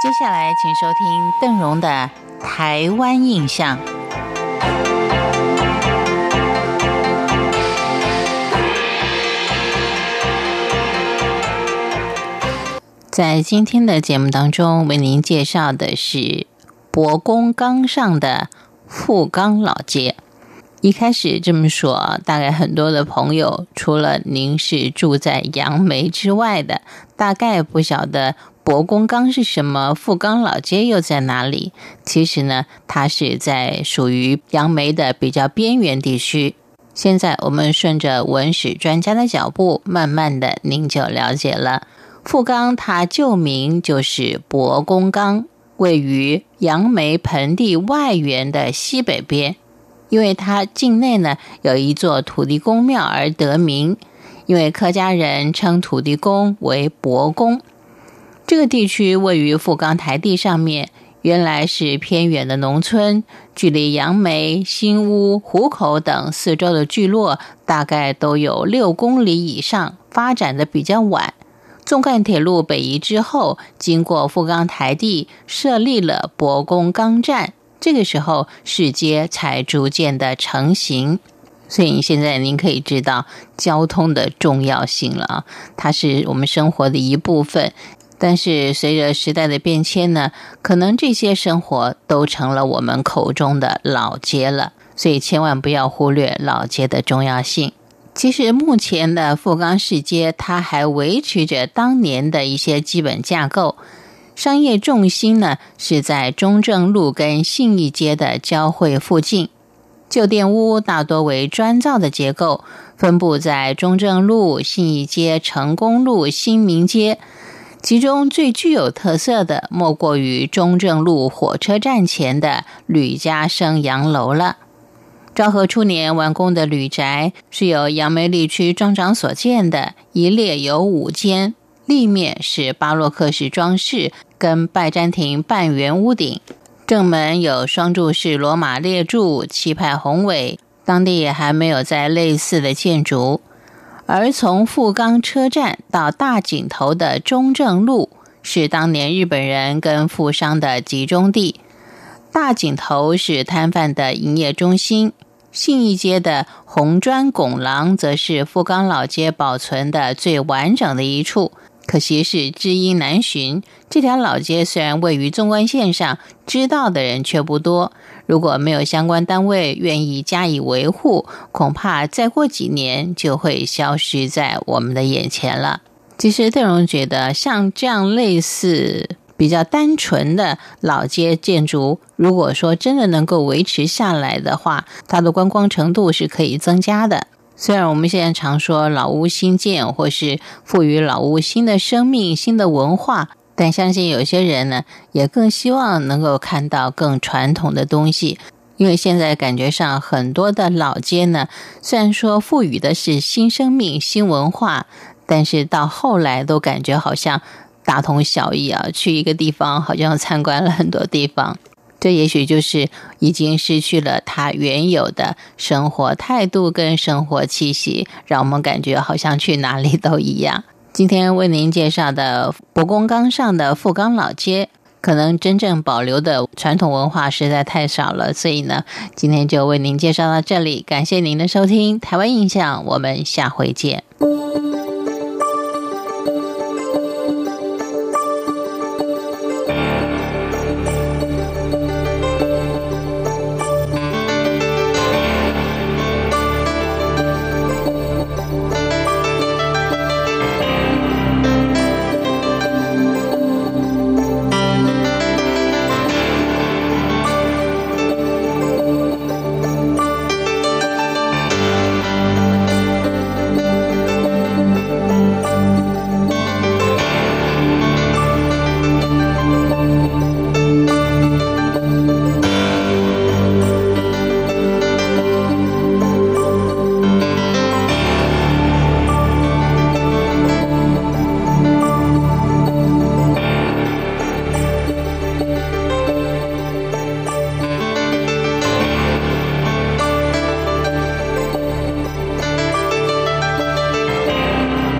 接下来，请收听邓荣的《台湾印象》。在今天的节目当中，为您介绍的是博公冈上的富冈老街。一开始这么说，大概很多的朋友，除了您是住在杨梅之外的，大概不晓得博公冈是什么，富冈老街又在哪里。其实呢，它是在属于杨梅的比较边缘地区。现在我们顺着文史专家的脚步，慢慢的您就了解了。富冈它旧名就是博公冈，位于杨梅盆地外缘的西北边。因为它境内呢有一座土地公庙而得名。因为客家人称土地公为伯公。这个地区位于富冈台地上面，原来是偏远的农村，距离杨梅、新屋、湖口等四周的聚落大概都有六公里以上，发展的比较晚。纵贯铁路北移之后，经过富冈台地，设立了伯公冈站。这个时候，市街才逐渐的成型。所以现在您可以知道交通的重要性了啊，它是我们生活的一部分。但是随着时代的变迁呢，可能这些生活都成了我们口中的老街了。所以千万不要忽略老街的重要性。其实目前的富冈市街，它还维持着当年的一些基本架构。商业重心呢是在中正路跟信义街的交汇附近。旧店屋大多为砖造的结构，分布在中正路、信义街、成功路、新民街。其中最具有特色的，莫过于中正路火车站前的吕家生洋楼了。昭和初年完工的旅宅是由杨梅地区庄长所建的，一列有五间，立面是巴洛克式装饰，跟拜占庭半圆屋顶，正门有双柱式罗马列柱，气派宏伟。当地也还没有在类似的建筑。而从富冈车站到大井头的中正路，是当年日本人跟富商的集中地。大井头是摊贩的营业中心。信义街的红砖拱廊，则是富冈老街保存的最完整的一处。可惜是知音难寻。这条老街虽然位于纵贯线上，知道的人却不多。如果没有相关单位愿意加以维护，恐怕再过几年就会消失在我们的眼前了。其实，邓荣觉得，像这样类似。比较单纯的老街建筑，如果说真的能够维持下来的话，它的观光程度是可以增加的。虽然我们现在常说老屋新建，或是赋予老屋新的生命、新的文化，但相信有些人呢，也更希望能够看到更传统的东西。因为现在感觉上很多的老街呢，虽然说赋予的是新生命、新文化，但是到后来都感觉好像。大同小异啊！去一个地方，好像参观了很多地方，这也许就是已经失去了它原有的生活态度跟生活气息，让我们感觉好像去哪里都一样。今天为您介绍的博公冈上的富冈老街，可能真正保留的传统文化实在太少了，所以呢，今天就为您介绍到这里。感谢您的收听，《台湾印象》，我们下回见。